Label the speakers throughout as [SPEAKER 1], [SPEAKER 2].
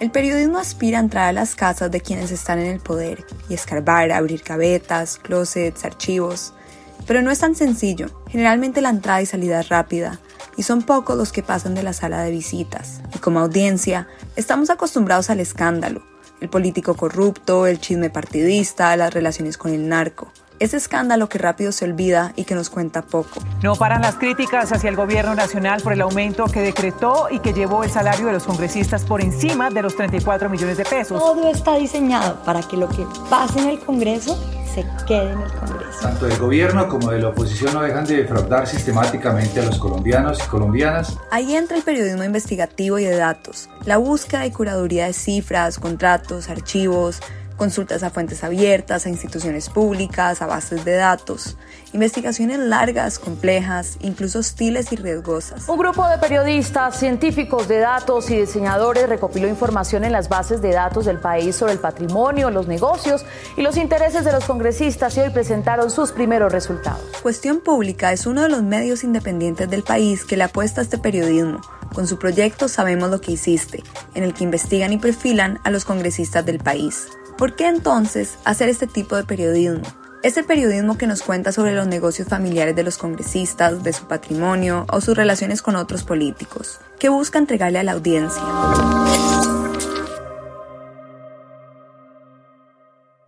[SPEAKER 1] El periodismo aspira a entrar a las casas de quienes están en el poder y escarbar, abrir gavetas, closets, archivos. Pero no es tan sencillo. Generalmente la entrada y salida es rápida y son pocos los que pasan de la sala de visitas. Y como audiencia, estamos acostumbrados al escándalo, el político corrupto, el chisme partidista, las relaciones con el narco. Ese escándalo que rápido se olvida y que nos cuenta poco.
[SPEAKER 2] No paran las críticas hacia el gobierno nacional por el aumento que decretó y que llevó el salario de los congresistas por encima de los 34 millones de pesos.
[SPEAKER 3] Todo está diseñado para que lo que pase en el Congreso se quede en el Congreso.
[SPEAKER 4] Tanto el gobierno como de la oposición no dejan de defraudar sistemáticamente a los colombianos y colombianas.
[SPEAKER 1] Ahí entra el periodismo investigativo y de datos, la búsqueda y curaduría de cifras, contratos, archivos, consultas a fuentes abiertas, a instituciones públicas, a bases de datos, investigaciones largas, complejas, incluso hostiles y riesgosas.
[SPEAKER 5] Un grupo de periodistas, científicos de datos y diseñadores recopiló información en las bases de datos del país sobre el patrimonio, los negocios y los intereses de los congresistas y hoy presentaron sus primeros resultados.
[SPEAKER 1] Cuestión Pública es uno de los medios independientes del país que le apuesta a este periodismo. Con su proyecto Sabemos lo que hiciste, en el que investigan y perfilan a los congresistas del país. ¿Por qué entonces hacer este tipo de periodismo? Ese periodismo que nos cuenta sobre los negocios familiares de los congresistas, de su patrimonio o sus relaciones con otros políticos, que busca entregarle a la audiencia.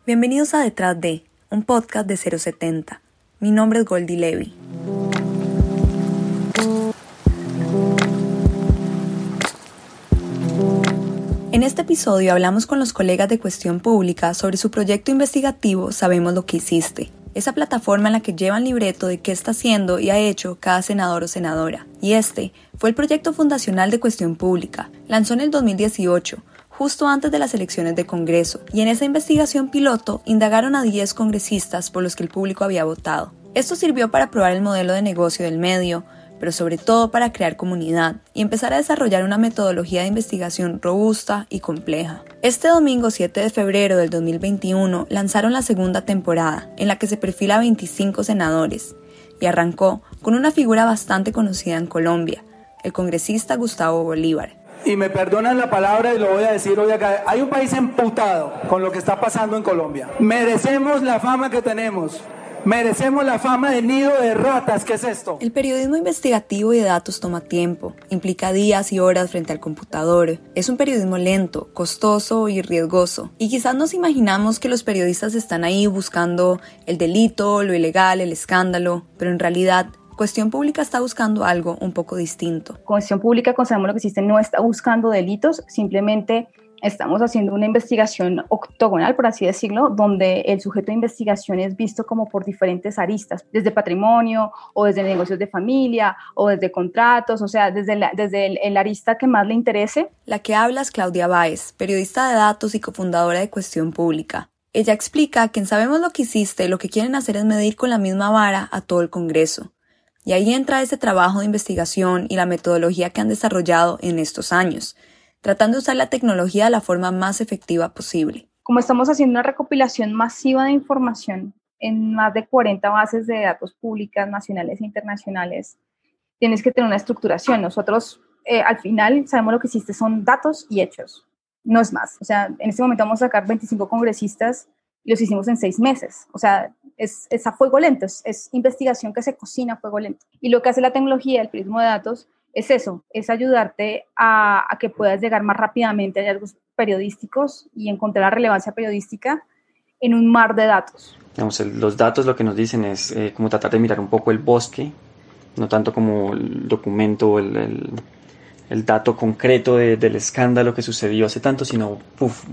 [SPEAKER 1] Bienvenidos a Detrás de, un podcast de 070. Mi nombre es Goldie Levy. En este episodio hablamos con los colegas de Cuestión Pública sobre su proyecto investigativo Sabemos lo que hiciste, esa plataforma en la que llevan libreto de qué está haciendo y ha hecho cada senador o senadora. Y este fue el proyecto fundacional de Cuestión Pública. Lanzó en el 2018, justo antes de las elecciones de Congreso, y en esa investigación piloto indagaron a 10 congresistas por los que el público había votado. Esto sirvió para probar el modelo de negocio del medio, pero sobre todo para crear comunidad y empezar a desarrollar una metodología de investigación robusta y compleja. Este domingo 7 de febrero del 2021 lanzaron la segunda temporada, en la que se perfila a 25 senadores, y arrancó con una figura bastante conocida en Colombia, el congresista Gustavo Bolívar.
[SPEAKER 6] Y me perdonan la palabra y lo voy a decir hoy acá. Hay un país emputado con lo que está pasando en Colombia. Merecemos la fama que tenemos. Merecemos la fama de nido de ratas, ¿qué es esto?
[SPEAKER 1] El periodismo investigativo y de datos toma tiempo, implica días y horas frente al computador. Es un periodismo lento, costoso y riesgoso. Y quizás nos imaginamos que los periodistas están ahí buscando el delito, lo ilegal, el escándalo, pero en realidad Cuestión Pública está buscando algo un poco distinto.
[SPEAKER 7] Cuestión Pública, consideramos lo que existe, no está buscando delitos, simplemente estamos haciendo una investigación octogonal, por así decirlo, donde el sujeto de investigación es visto como por diferentes aristas, desde patrimonio o desde negocios de familia o desde contratos, o sea, desde, el, el, arista que más le interese.
[SPEAKER 1] La que habla es Claudia Báez, periodista de datos y cofundadora de Cuestión Pública. Ella explica que en Sabemos lo que hiciste, lo que quieren hacer es medir con la misma vara a todo el Congreso. Y ahí entra ese trabajo de investigación y la metodología que han desarrollado en estos años tratando de usar la tecnología de la forma más efectiva posible.
[SPEAKER 7] Como estamos haciendo una recopilación masiva de información en más de 40 bases de datos públicas, nacionales e internacionales, tienes que tener una estructuración. Nosotros eh, al final sabemos lo que existe son datos y hechos, no es más. O sea, en este momento vamos a sacar 25 congresistas y los hicimos en seis meses. O sea, es, a fuego lento, es, es, investigación que se cocina a fuego lento. Y lo que hace la tecnología, el periodismo de datos, es eso, es ayudarte a, a, que puedas llegar más rápidamente a hallazgos periodísticos y encontrar la relevancia periodística en un mar de datos.
[SPEAKER 8] Digamos, los datos lo que nos dicen es eh, como tratar de mirar un poco el bosque, no tanto como el documento, el, el, el dato concreto de, del escándalo que sucedió hace tanto, sino puff,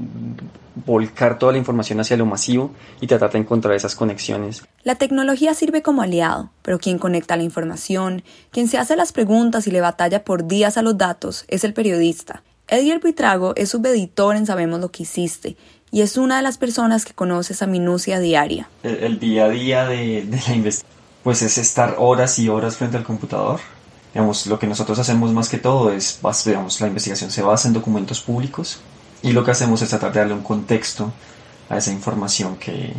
[SPEAKER 8] volcar toda la información hacia lo masivo y tratar de encontrar esas conexiones.
[SPEAKER 1] La tecnología sirve como aliado, pero quien conecta la información, quien se hace las preguntas y le batalla por días a los datos, es el periodista. Edgar Pitrago es subeditor en Sabemos lo que hiciste y es una de las personas que conoce esa minucia diaria.
[SPEAKER 8] El, el día a día de, de la investigación, pues es estar horas y horas frente al computador. Digamos, lo que nosotros hacemos más que todo es, digamos, la investigación se basa en documentos públicos y lo que hacemos es tratar de darle un contexto a esa información que,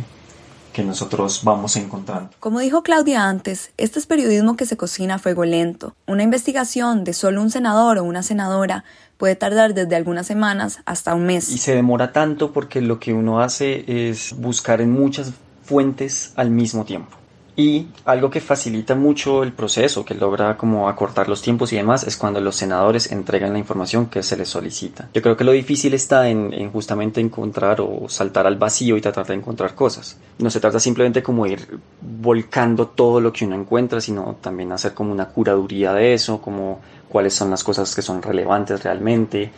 [SPEAKER 8] que nosotros vamos encontrando.
[SPEAKER 1] Como dijo Claudia antes, este es periodismo que se cocina a fuego lento. Una investigación de solo un senador o una senadora puede tardar desde algunas semanas hasta un mes.
[SPEAKER 8] Y se demora tanto porque lo que uno hace es buscar en muchas fuentes al mismo tiempo. Y algo que facilita mucho el proceso, que logra como acortar los tiempos y demás, es cuando los senadores entregan la información que se les solicita. Yo creo que lo difícil está en, justamente encontrar o saltar al vacío y tratar de encontrar cosas. No se trata simplemente como ir volcando todo lo que uno encuentra, sino también hacer como una curaduría de eso, como cuáles son las cosas que son relevantes realmente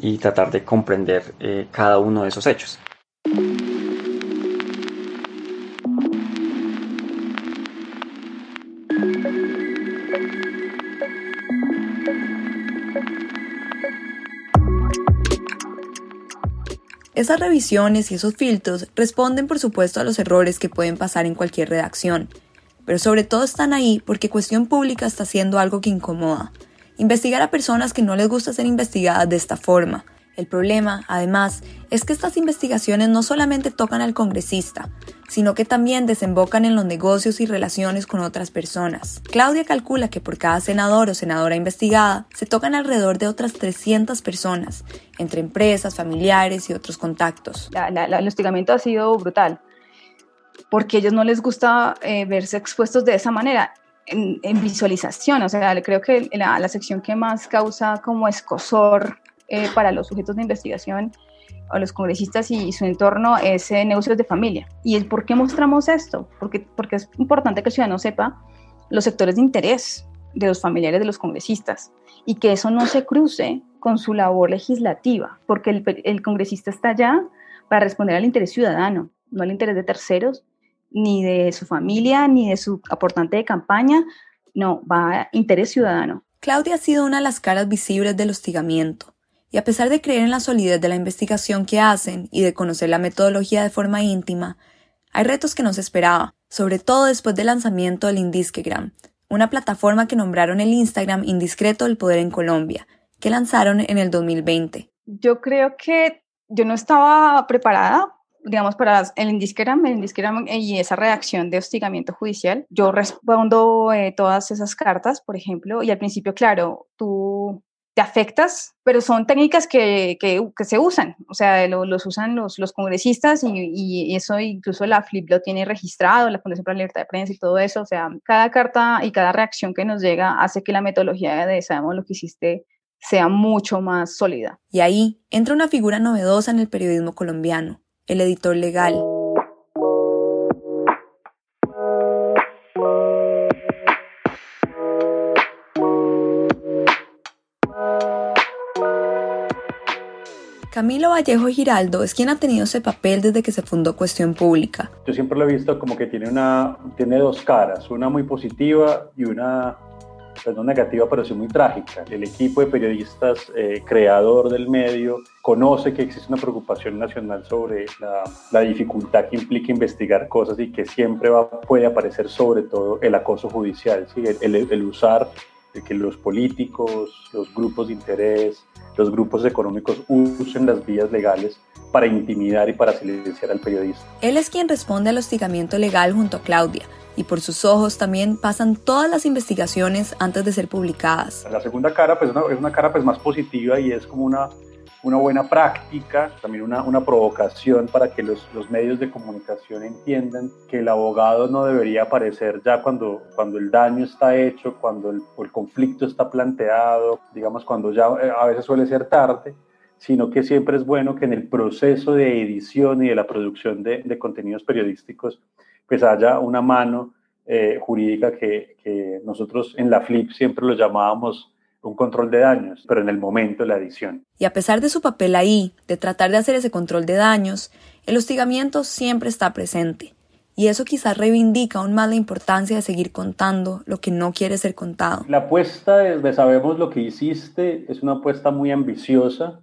[SPEAKER 8] y tratar de comprender eh, cada uno de esos hechos.
[SPEAKER 1] Esas revisiones y esos filtros responden por supuesto a los errores que pueden pasar en cualquier redacción, pero sobre todo están ahí porque Cuestión Pública está haciendo algo que incomoda, investigar a personas que no les gusta ser investigadas de esta forma. El problema, además, es que estas investigaciones no solamente tocan al congresista, sino que también desembocan en los negocios y relaciones con otras personas. Claudia calcula que por cada senador o senadora investigada se tocan alrededor de otras 300 personas, entre empresas, familiares y otros contactos.
[SPEAKER 7] el hostigamiento ha sido brutal, porque a ellos no les gusta eh, verse expuestos de esa manera en, visualización, o sea, creo que la, la, sección que más causa como escosor eh, para los sujetos de investigación o los congresistas y, su entorno es eh, negocios de familia. ¿Y el por qué mostramos esto? Porque, porque es importante que el ciudadano sepa los sectores de interés de los familiares de los congresistas y que eso no se cruce con su labor legislativa, porque el, el congresista está allá para responder al interés ciudadano, no al interés de terceros ni de su familia, ni de su aportante de campaña, no, va a interés ciudadano.
[SPEAKER 1] Claudia ha sido una de las caras visibles del hostigamiento, y a pesar de creer en la solidez de la investigación que hacen y de conocer la metodología de forma íntima, hay retos que no se esperaba, sobre todo después del lanzamiento del Indisquegram, una plataforma que nombraron el Instagram indiscreto del poder en Colombia, que lanzaron en el 2020.
[SPEAKER 7] Yo creo que yo no estaba preparada digamos, para el Indisqueram, el y esa redacción de hostigamiento judicial, yo respondo eh, todas esas cartas, por ejemplo, y al principio, claro, tú te afectas, pero son técnicas que, que, que se usan, o sea, lo, los usan los, los congresistas y, y, eso incluso la FLIP lo tiene registrado, la Fundación para la Libertad de Prensa y todo eso, o sea, cada carta y cada reacción que nos llega hace que la metodología de sabemos lo que hiciste sea mucho más sólida.
[SPEAKER 1] Y ahí entra una figura novedosa en el periodismo colombiano, el editor legal. Camilo Vallejo Giraldo es quien ha tenido ese papel desde que se fundó Cuestión Pública.
[SPEAKER 9] Yo siempre lo he visto como que tiene, una, tiene dos caras, una muy positiva y una pues no negativa, pero sí muy trágica. El equipo de periodistas eh, creador del medio conoce que existe una preocupación nacional sobre la, dificultad que implica investigar cosas y que siempre va, puede aparecer sobre todo el acoso judicial, el, el, el usar que los políticos, los grupos de interés, los grupos económicos usen las vías legales para intimidar y para silenciar al periodista.
[SPEAKER 1] Él es quien responde al hostigamiento legal junto a Claudia, y por sus ojos también pasan todas las investigaciones antes de ser publicadas.
[SPEAKER 9] La segunda cara pues, es una cara pues, más positiva y es como una, una buena práctica, también una, una provocación para que los, los, medios de comunicación entiendan que el abogado no debería aparecer ya cuando, cuando el daño está hecho, cuando el, el conflicto está planteado, digamos cuando ya eh, a veces suele ser tarde, sino que siempre es bueno que en el proceso de edición y de la producción de, de contenidos periodísticos pues haya una mano eh, jurídica que, que, nosotros en la FLIP siempre lo llamábamos un control de daños, pero en el momento de la edición.
[SPEAKER 1] Y a pesar de su papel ahí, de tratar de hacer ese control de daños, el hostigamiento siempre está presente. Y eso quizás reivindica aún más la importancia de seguir contando lo que no quiere ser contado.
[SPEAKER 9] La apuesta de Sabemos lo que hiciste es una apuesta muy ambiciosa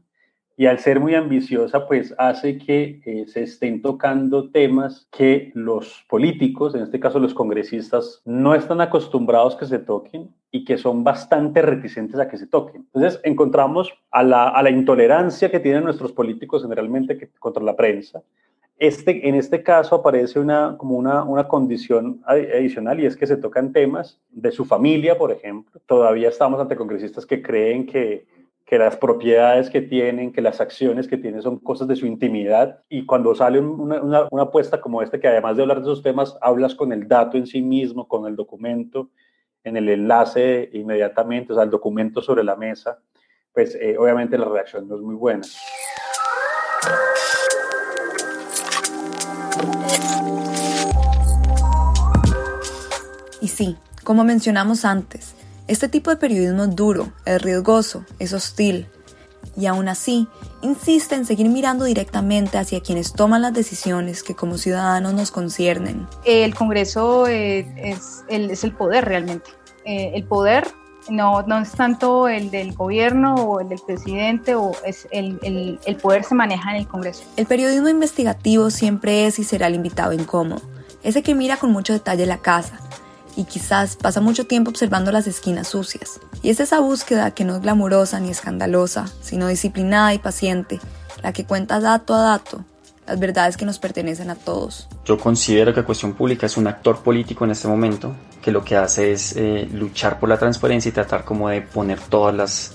[SPEAKER 9] y al ser muy ambiciosa, pues hace que eh, se estén tocando temas que los políticos, en este caso los congresistas, no están acostumbrados que se toquen y que son bastante reticentes a que se toquen. Entonces encontramos a la, a la intolerancia que tienen nuestros políticos generalmente que, contra la prensa, Este, en este caso aparece una, como una, una condición adicional y es que se tocan temas de su familia, por ejemplo. Todavía estamos ante congresistas que creen que, que las propiedades que tienen, que las acciones que tienen son cosas de su intimidad. Y cuando sale una, una, una, apuesta como esta, que además de hablar de esos temas, hablas con el dato en sí mismo, con el documento, en el enlace inmediatamente, o sea, el documento sobre la mesa, pues eh, obviamente la reacción no es muy buena.
[SPEAKER 1] Y sí, como mencionamos antes, este tipo de periodismo es duro, es riesgoso, es hostil. Y aún así, insiste en seguir mirando directamente hacia quienes toman las decisiones que como ciudadanos nos conciernen.
[SPEAKER 7] El Congreso es, el, es, el, poder realmente. Eh, el poder no, no es tanto el del gobierno o el del presidente, o es el, el, el poder se maneja en el Congreso.
[SPEAKER 1] El periodismo investigativo siempre es y será el invitado incómodo, ese que mira con mucho detalle la casa, y quizás pasa mucho tiempo observando las esquinas sucias. Y es esa búsqueda que no es glamurosa ni escandalosa, sino disciplinada y paciente, la que cuenta dato a dato las verdades que nos pertenecen a todos.
[SPEAKER 8] Yo considero que Cuestión Pública es un actor político en este momento, que lo que hace es eh, luchar por la transparencia y tratar como de poner todas las,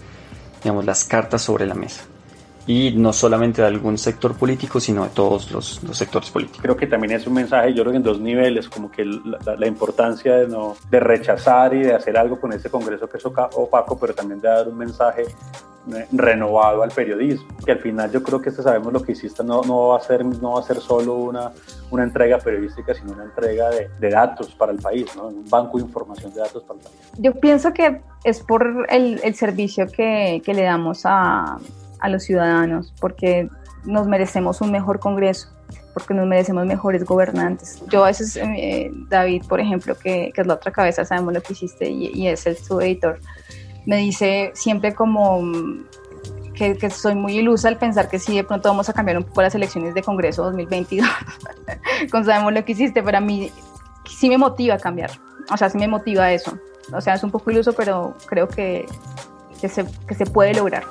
[SPEAKER 8] digamos, las cartas sobre la mesa y no solamente de algún sector político, sino de todos los, los, sectores políticos.
[SPEAKER 9] Creo que también es un mensaje, yo creo que en dos niveles, como que la, la, importancia de, no, de rechazar y de hacer algo con ese Congreso que es opaco, pero también de dar un mensaje eh, renovado al periodismo, que al final yo creo que este sabemos lo que hiciste no, no, va, a ser, no va a ser solo una, una entrega periodística, sino una entrega de, de datos para el país, ¿no? un banco de información de datos para el país.
[SPEAKER 7] Yo pienso que es por el, el servicio que, que le damos a a los ciudadanos, porque nos merecemos un mejor Congreso, porque nos merecemos mejores gobernantes. Yo a veces, eh, David, por ejemplo, que, que, es la otra cabeza, sabemos lo que hiciste y, y es el su editor, me dice siempre como que, que, soy muy ilusa al pensar que sí, de pronto vamos a cambiar un poco las elecciones de Congreso 2022, con sabemos lo que hiciste, pero a mí sí me motiva a cambiar, o sea, sí me motiva eso. O sea, es un poco iluso, pero creo que, que, se, que se puede lograr.